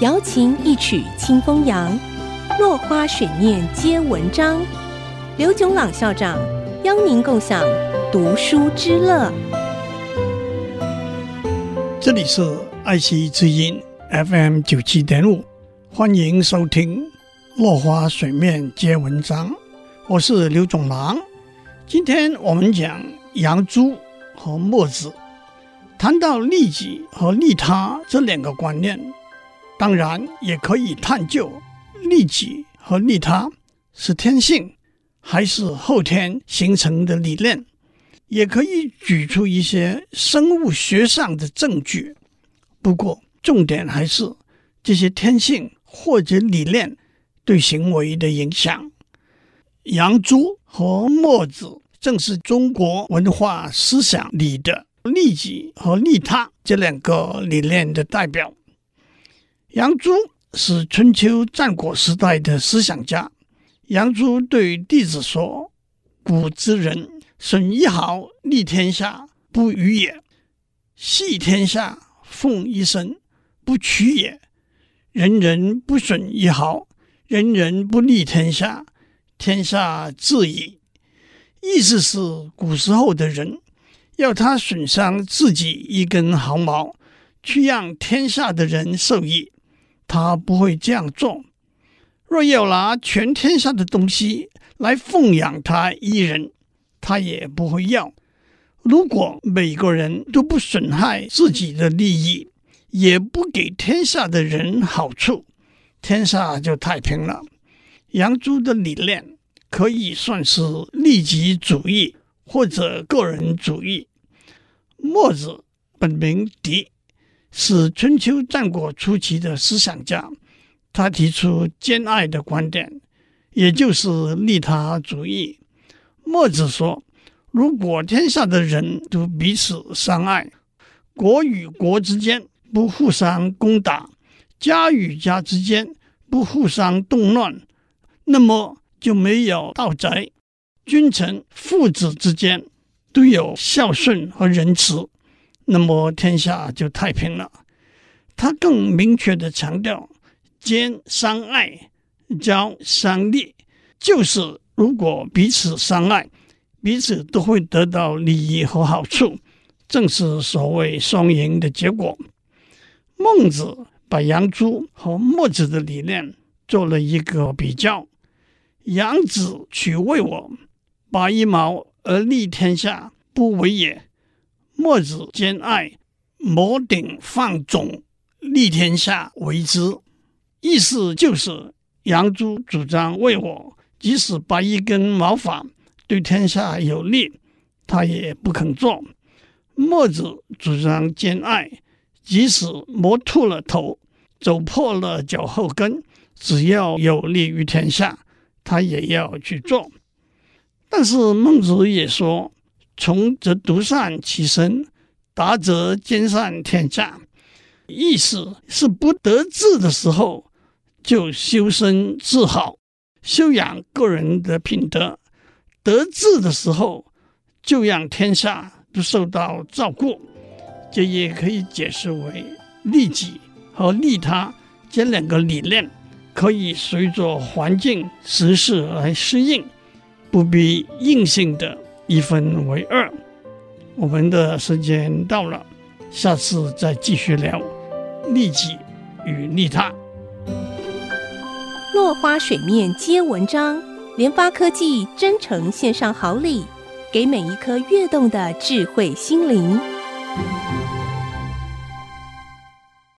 瑶琴一曲清风扬，落花水面皆文章。刘炯朗校长邀您共享读书之乐。这里是爱惜之音 FM 九七点五，欢迎收听《落花水面皆文章》。我是刘炯朗。今天我们讲杨朱和墨子。谈到利己和利他这两个观念，当然也可以探究利己和利他是天性。还是后天形成的理念，也可以举出一些生物学上的证据。不过，重点还是这些天性或者理念对行为的影响。杨朱和墨子正是中国文化思想里的利己和利他这两个理念的代表。杨朱是春秋战国时代的思想家。杨朱对弟子说：“古之人损一毫利天下不与也，系天下奉一身不取也。人人不损一毫，人人不利天下，天下治矣。”意思是古时候的人要他损伤自己一根毫毛，去让天下的人受益，他不会这样做。若要拿全天下的东西来奉养他一人，他也不会要。如果每个人都不损害自己的利益，也不给天下的人好处，天下就太平了。杨朱的理念可以算是利己主义或者个人主义。墨子本名狄，是春秋战国初期的思想家。他提出兼爱的观点，也就是利他主义。墨子说：“如果天下的人都彼此相爱，国与国之间不互相攻打，家与家之间不互相动乱，那么就没有盗贼；君臣父子之间都有孝顺和仁慈，那么天下就太平了。”他更明确地强调。兼相爱，交相利，就是如果彼此相爱，彼此都会得到利益和好处，正是所谓双赢的结果。孟子把杨朱和墨子的理念做了一个比较：杨子取为我，拔一毛而利天下，不为也；墨子兼爱，谋鼎放踵，利天下为之。意思就是，杨朱主张为我，即使拔一根毛发对天下有利，他也不肯做；墨子主张兼爱，即使磨秃了头，走破了脚后跟，只要有利于天下，他也要去做。但是孟子也说：“穷则独善其身，达则兼善天下。”意思是不得志的时候。就修身自好，修养个人的品德；得志的时候，就让天下都受到照顾。这也可以解释为利己和利他这两个理念，可以随着环境时势来适应，不必硬性的一分为二。我们的时间到了，下次再继续聊利己与利他。落花水面皆文章，联发科技真诚献上好礼，给每一颗跃动的智慧心灵。